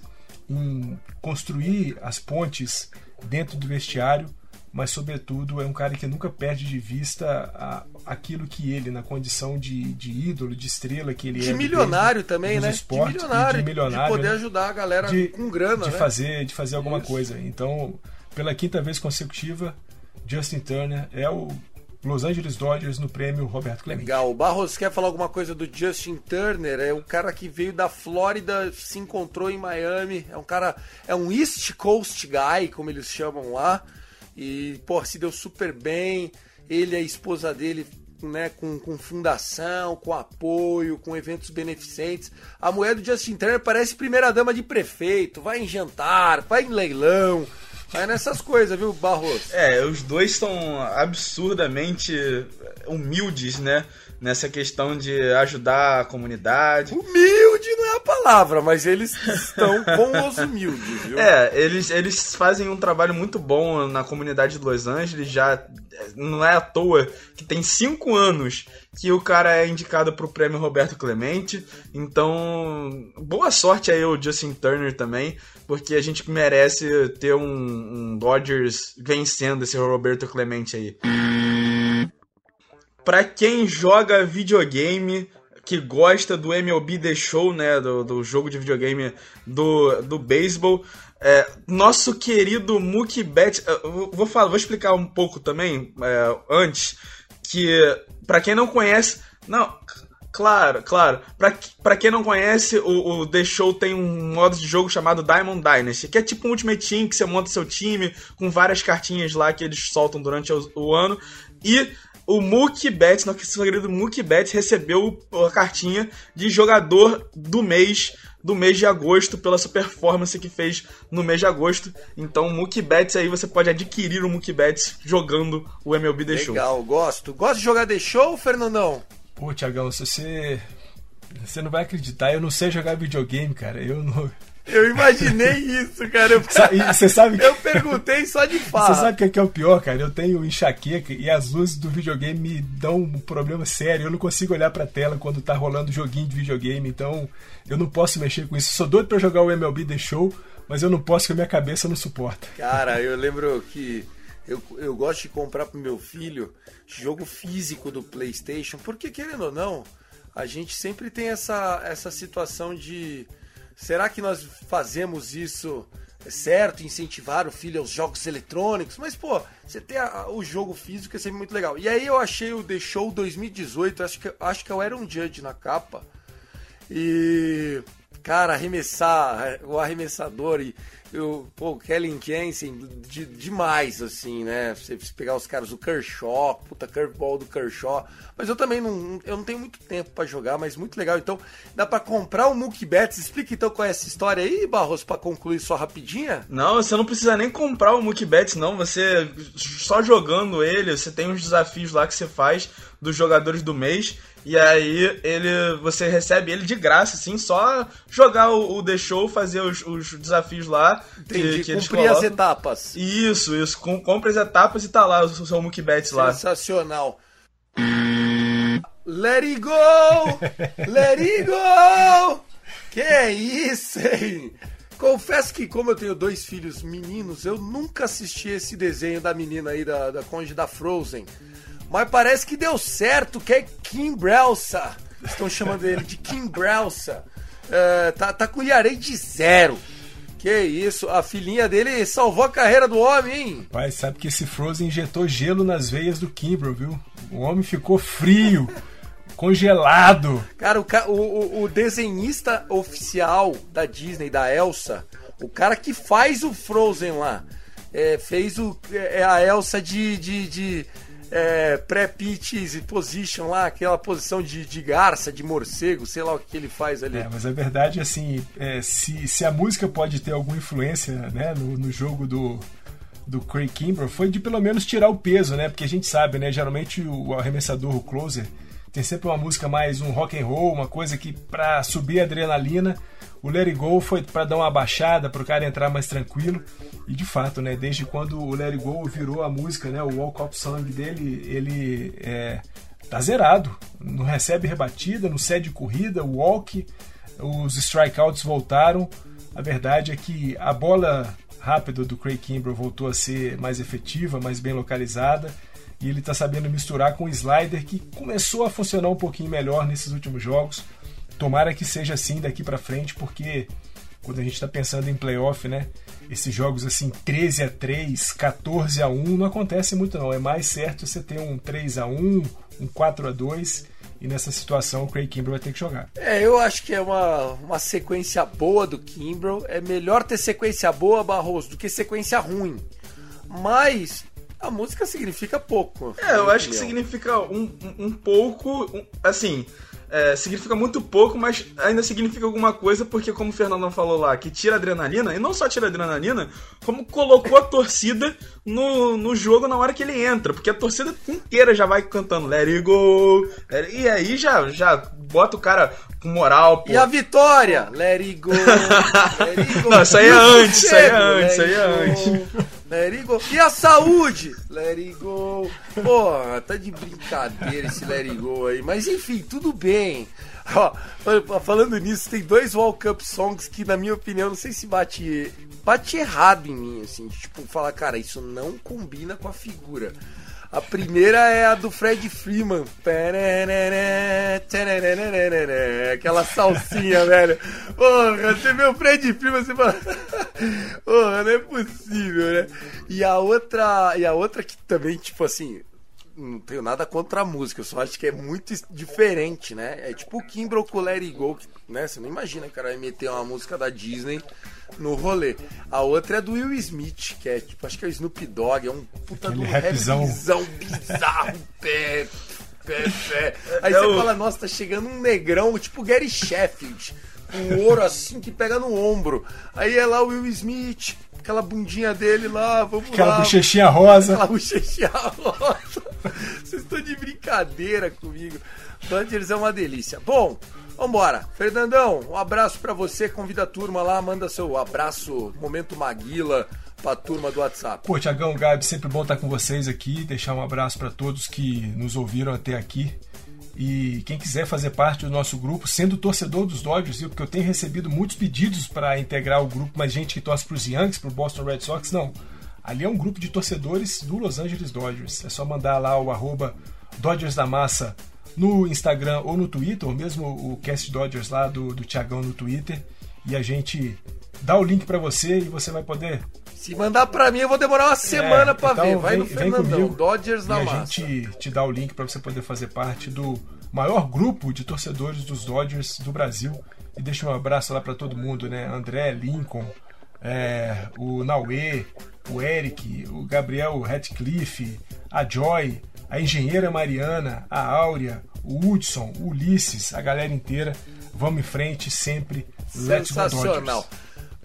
em construir as pontes dentro do vestiário mas sobretudo é um cara que nunca perde de vista a, aquilo que ele, na condição de, de ídolo, de estrela que ele de é. Milionário também, né? Esportes, de milionário, de milionário. De poder né? ajudar a galera de, com grana, de né? fazer, de fazer alguma Isso. coisa. Então, pela quinta vez consecutiva, Justin Turner é o Los Angeles Dodgers no prêmio Roberto Clemente. Legal. O Barros quer falar alguma coisa do Justin Turner? É um cara que veio da Flórida, se encontrou em Miami. É um cara, é um East Coast guy, como eles chamam lá. E, pô, se deu super bem. Ele e a esposa dele, né, com, com fundação, com apoio, com eventos beneficentes. A mulher do Justin Turner parece primeira-dama de prefeito. Vai em jantar, vai em leilão. Vai nessas coisas, viu, Barros? É, os dois são absurdamente humildes, né? Nessa questão de ajudar a comunidade. Humilde não é a palavra, mas eles estão com os humildes, viu? É, eles, eles fazem um trabalho muito bom na comunidade de Los Angeles, já não é à toa que tem cinco anos que o cara é indicado pro prêmio Roberto Clemente. Então, boa sorte aí ao Justin Turner também, porque a gente merece ter um, um Dodgers vencendo esse Roberto Clemente aí. Pra quem joga videogame, que gosta do MLB The Show, né, do, do jogo de videogame do, do beisebol, é, nosso querido Mookie Betts, vou falar, vou explicar um pouco também é, antes que para quem não conhece, não, claro, claro, para quem não conhece, o, o, The Show tem um modo de jogo chamado Diamond Dynasty, que é tipo um Ultimate Team que você monta seu time com várias cartinhas lá que eles soltam durante o, o ano e o Mookie Betts, nosso querido Mookie Betts, recebeu a cartinha de jogador do mês, do mês de agosto, pela sua performance que fez no mês de agosto. Então, Mookie Betts aí, você pode adquirir o Mookie Betts jogando o MLB The Show. Legal, gosto. Gosta de jogar The Show, Fernandão? Pô, Tiagão, se você... Você não vai acreditar, eu não sei jogar videogame, cara. Eu não... Eu imaginei isso, cara. Eu, Você sabe que... eu perguntei só de fato. Você sabe o que é, que é o pior, cara? Eu tenho enxaqueca e as luzes do videogame me dão um problema sério. Eu não consigo olhar pra tela quando tá rolando joguinho de videogame, então eu não posso mexer com isso. Sou doido pra jogar o MLB The Show, mas eu não posso porque a minha cabeça não suporta. Cara, eu lembro que eu, eu gosto de comprar pro meu filho jogo físico do PlayStation, porque querendo ou não, a gente sempre tem essa, essa situação de será que nós fazemos isso certo, incentivar o filho aos jogos eletrônicos? Mas, pô, você tem a- o jogo físico é sempre muito legal. E aí eu achei o The Show 2018, acho que, acho que eu era um Judge na capa. E, cara, arremessar o arremessador e eu, pô, o Kellen Jensen, de, demais, assim, né? Você pegar os caras do Kershaw, puta curveball do Kershaw. Mas eu também não, eu não tenho muito tempo pra jogar, mas muito legal. Então, dá pra comprar o Mookie Betts. Explica então qual é essa história aí, Barros, pra concluir só rapidinha. Não, você não precisa nem comprar o Mookie Betts, não. Você só jogando ele, você tem uns desafios lá que você faz dos jogadores do mês. E aí ele, você recebe ele de graça, assim, só jogar o, o The Show, fazer os, os desafios lá. Entendi, que eles cumprir as etapas. Isso, isso. Com, as etapas e tá lá o seu Mookie Betts lá. Sensacional. Let it go! Let it go! Que é isso, hein? Confesso que, como eu tenho dois filhos meninos, eu nunca assisti esse desenho da menina aí, da, da conde da Frozen. Mas parece que deu certo, que é Kim Brelsa. Estão chamando ele de Kim Brelsa. É, tá, tá com Yarei de zero. Que isso, a filhinha dele salvou a carreira do homem, hein? Pai, sabe que esse Frozen injetou gelo nas veias do Kimbrough, viu? O homem ficou frio, congelado. Cara, o, o, o- o desenhista oficial da Disney, da Elsa, o cara que faz o Frozen lá, é, fez o, é a Elsa de, de, de é, pré-pitch position lá, aquela posição de, de garça, de morcego, sei lá o que ele faz ali. É, mas a verdade, assim, é, se, se a música pode ter alguma influência né, no, no jogo do, do Craig Kimbrough, foi de pelo menos tirar o peso, né? Porque a gente sabe, né? Geralmente o, arremessador, o closer, tem sempre uma música mais um rock and roll, uma coisa que pra subir a adrenalina. O Let It Go foi pra dar uma baixada, pro cara entrar mais tranquilo. E de fato, né? Desde quando o Let It Go virou a música, né? O Walk Up Song dele, ele é, tá zerado. Não recebe rebatida, não cede corrida, walk, os strikeouts voltaram. A verdade é que a bola rápida do Craig Kimbrough voltou a ser mais efetiva, mais bem localizada. E ele está sabendo misturar com o slider que começou a funcionar um pouquinho melhor nesses últimos jogos. Tomara que seja assim daqui para frente, porque quando a gente está pensando em playoff, né? Esses jogos assim, 13 a 3, 14 a 1, não acontece muito não. É mais certo você ter um 3 a 1, um 4 a 2 e nessa situação o Craig Kimbrough vai ter que jogar. É, eu acho que é uma, uma sequência boa do Kimbrough. É melhor ter sequência boa, Barroso, do que sequência ruim. Mas a música significa pouco. É, eu acho que significa um, um, um pouco. um- assim, é, significa muito pouco, mas ainda significa alguma coisa, porque, como o Fernandão falou lá, que tira adrenalina, e não só tira adrenalina, como colocou a torcida no, no jogo na hora que ele entra, porque a torcida inteira já vai cantando Let it go, let it- e aí já, já bota o cara com moral, pô. E a vitória? Let it go. Let it go. Não, isso aí é antes, isso aí é antes, isso aí é go. Let it go. E a saúde? Let it go. Pô, tá de brincadeira esse let it go aí. Mas enfim, tudo bem. Ó, falando nisso, tem dois World Cup songs que, na minha opinião, não sei se bate, bate errado em mim, assim. Tipo, falar, cara, isso não combina com a figura. A primeira é a do Fred Freeman. Aquela salsinha, velho. Porra, você vê o Fred Freeman, você fala. Porra, não é possível, né? E a outra. E a outra que também, tipo assim. Não tenho nada contra a música, eu só acho que é muito diferente, né? É tipo o Kimbrough com Let It Go, que, né? Você não imagina que o cara vai meter uma música da Disney no rolê. A outra é do Will Smith, que é tipo, acho que é o Snoop Dogg, é um puta do rapzão. rapzão bizarro, pé, pé, pé. Aí É você fala, nossa, tá chegando um negrão, tipo Gary Sheffield, com ouro assim que pega no ombro. Aí é lá o Will Smith, aquela bundinha dele lá, vamos Aquela lá. bochechinha rosa. Aquela bochechinha rosa. Vocês estão de brincadeira comigo. Dodgers é uma delícia. Bom, Vambora. Fernandão, um abraço pra você. Convida a turma lá, manda seu abraço, momento Maguila, pra turma do WhatsApp. Pô, Tiagão, Gabi, sempre bom estar com vocês aqui. Deixar um abraço para todos que nos ouviram até aqui. E quem quiser fazer parte do nosso grupo, sendo torcedor dos Dodgers, viu? porque eu tenho recebido muitos pedidos para integrar o grupo, mas gente que torce para os Yankees, para o Boston Red Sox, não. Ali é um grupo de torcedores do Los Angeles Dodgers. É só mandar lá o arroba Dodgers da Massa no Instagram ou no Twitter, ou mesmo o Cast Dodgers lá do, do Tiagão no Twitter, e a gente dá o link para você e você vai poder Se mandar pra mim, eu vou demorar uma semana pra então ver. Vai vem- no Fernandão, comigo Dodgers e na a massa. gente te dá o link para você poder fazer parte do maior grupo de torcedores dos Dodgers do Brasil. E deixa um abraço lá para todo mundo, né? André, Lincoln, é, o Nauê, o Eric, o Gabriel Radcliffe, a Joy, a engenheira Mariana, a Áurea, o Hudson, o Ulisses, a galera inteira. Vamos em frente sempre. Let's go Sensacional.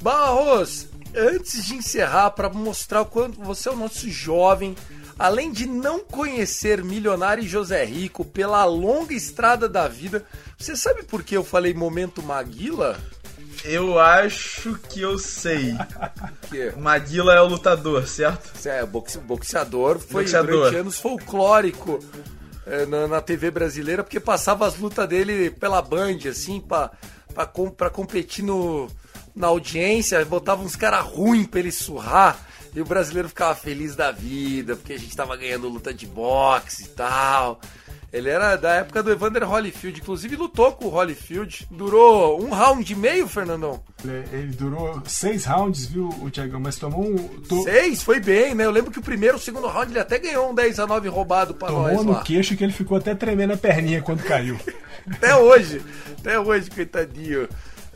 Barros, antes de encerrar, para mostrar o quanto você é o nosso jovem, além de não conhecer Milionário e José Rico pela longa estrada da vida, você sabe por que eu falei momento Maguila? Eu acho que eu sei. Que Maguila é o lutador, certo? é boxe- boxeador, foi Boxeador. durante anos folclórico eh, na, na TV brasileira, porque passava as lutas dele pela Band, assim, pra, pra, pra competir no, na audiência, botava uns caras ruins pra ele surrar. E o brasileiro ficava feliz da vida, porque a gente tava ganhando luta de boxe e tal. Ele era da época do Evander Holyfield, inclusive lutou com o Holyfield. Durou um round e meio, Fernandão. Ele ele durou seis rounds, viu, o Tiagão? Mas tomou um. to- Seis, foi bem, né? Eu lembro que o primeiro, o segundo round, ele até ganhou um 10 a 9 roubado pra nós Tomou no lá. queixo que ele ficou até tremendo a perninha quando caiu. Até hoje. Até hoje, coitadinho.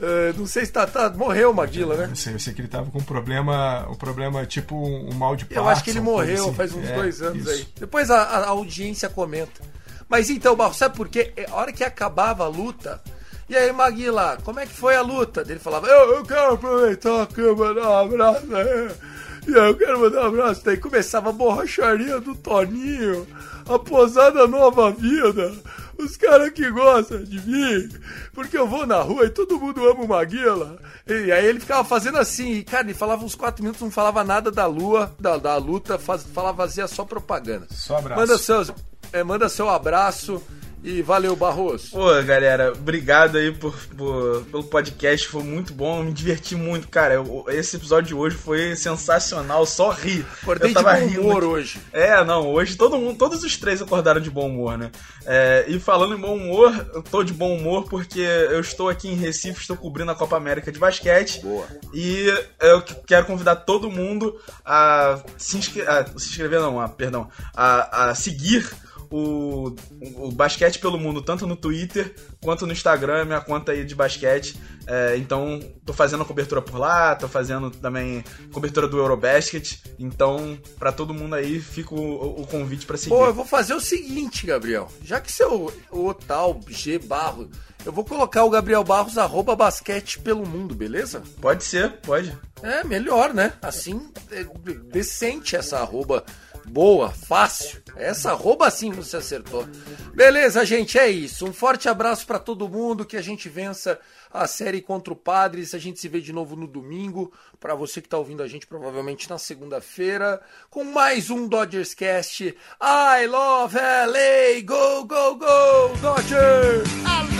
Ah, não sei se tá, tá- Morreu o Maguila, né? Eu sei, eu sei que ele tava com um problema, um problema tipo um, um mal de Eu acho que ele Parkinson, morreu assim. faz uns É, dois anos isso. aí. Depois a, a audiência comenta. Mas então, Barro, sabe por quê? É, A hora que acabava a luta. E aí, Maguila, como é que foi a luta? Ele falava, eu, eu quero aproveitar aqui e mandar um abraço aí. E aí, eu quero mandar um abraço. Daí começava a borracharia do Toninho, a posada nova vida. Os caras que gostam de mim, porque eu vou na rua e todo mundo ama o Maguila. E aí ele ficava fazendo assim, e cara, ele falava uns quatro minutos, não falava nada da lua, da, da luta, faz, falava fazia só propaganda. Só abraço. Manda, seus, é, manda seu abraço e valeu, Barroso. Pô, galera, obrigado aí por, por- pelo podcast, foi muito bom, me diverti muito, cara. eu- esse episódio de hoje foi sensacional, só ri. Acordei Eu de tava bom rindo humor hoje. É, não, hoje todo mundo, todos os três acordaram de bom humor, né? É, e falando em bom humor, eu tô de bom humor porque eu estou aqui em Recife, estou cobrindo a Copa América de basquete. Boa. E eu que- quero convidar todo mundo a se, inscre a se inscrever, não, a, perdão, a, a seguir o, o Basquete pelo Mundo, tanto no Twitter quanto no Instagram, minha conta aí de basquete. É, então, tô fazendo a cobertura por lá, tô fazendo também cobertura do Eurobasket. Então, pra todo mundo aí, fica o, o convite pra seguir. Pô, eu vou fazer o seguinte, Gabriel. Já que seu o tal G Barros, eu vou colocar o Gabriel Barros arroba basquete pelo mundo, beleza? Pode ser, pode. É, melhor, né? Assim, é decente essa arroba. Boa, fácil. Essa arroba assim você acertou. Beleza, gente, é isso. Um forte abraço pra todo mundo, que a gente vença a série contra o Padres. A gente se vê de novo no domingo. Pra você que tá ouvindo a gente, provavelmente na segunda-feira, com mais um Dodgers Cast. I love LA! Go, go, go, Dodgers!